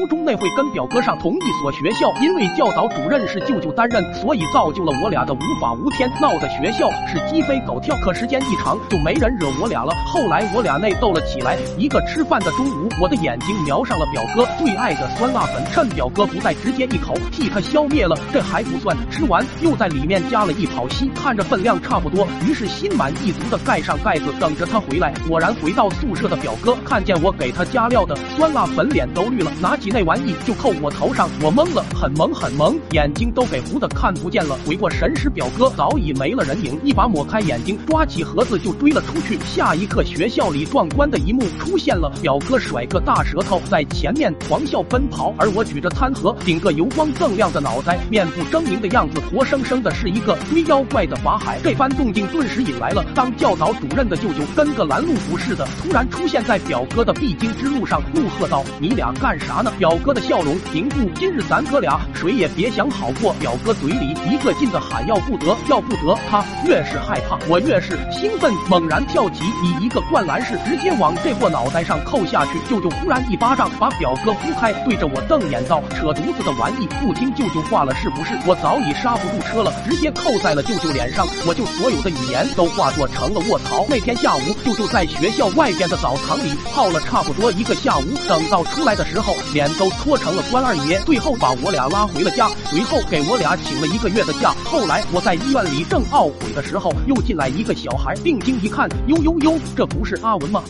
初中那会跟表哥上同一所学校，因为教导主任是舅舅担任，所以造就了我俩的无法无天，闹得学校是鸡飞狗跳。可时间一长，就没人惹我俩了。后来我俩内斗了起来，一个吃饭的中午，我的眼睛瞄上了表哥最爱的酸辣粉，趁表哥不在，直接一口替他消灭了。这还不算，吃完又在里面加了一跑稀，看着分量差不多，于是心满意足的盖上盖子，等着他回来。果然回到宿舍的表哥看见我给他加料的酸辣粉，脸都绿了，拿起那玩意就扣我头上，我懵了，很萌很萌，眼睛都给糊的看不见了。回过神时，表哥早已没了人影，一把抹开眼睛，抓起盒子就追了出去。下一刻，学校里壮观的一幕出现了，表哥甩个大舌头在前面狂笑奔跑，而我举着餐盒，顶个油光锃亮的脑袋，面部狰狞的样子，活生生的是一个追妖怪的法海。这番动静顿时引来了当教导主任的舅舅，跟个拦路虎似的，突然出现在表哥的必经之路上，怒喝道：“你俩干啥呢？”表哥的笑容凝固，今日咱哥俩谁也别想好过。表哥嘴里一个劲的喊要不得，要不得。他越是害怕，我越是兴奋，猛然跳起，以一个灌篮式直接往这货脑袋上扣下去。舅舅忽然一巴掌把表哥呼开，对着我瞪眼道：“扯犊子的玩意，不听舅舅话了是不是？”我早已刹不住车了，直接扣在了舅舅脸上。我就所有的语言都化作成了卧槽。那天下午，舅舅在学校外边的澡堂里泡了差不多一个下午，等到出来的时候，脸都搓成了关二爷。最后把我俩拉回了家，随后给我俩请了一个月的假。后来我在医院里正懊悔的时候，又进来一个小孩，定睛一看，呦呦呦，这不是阿文吗？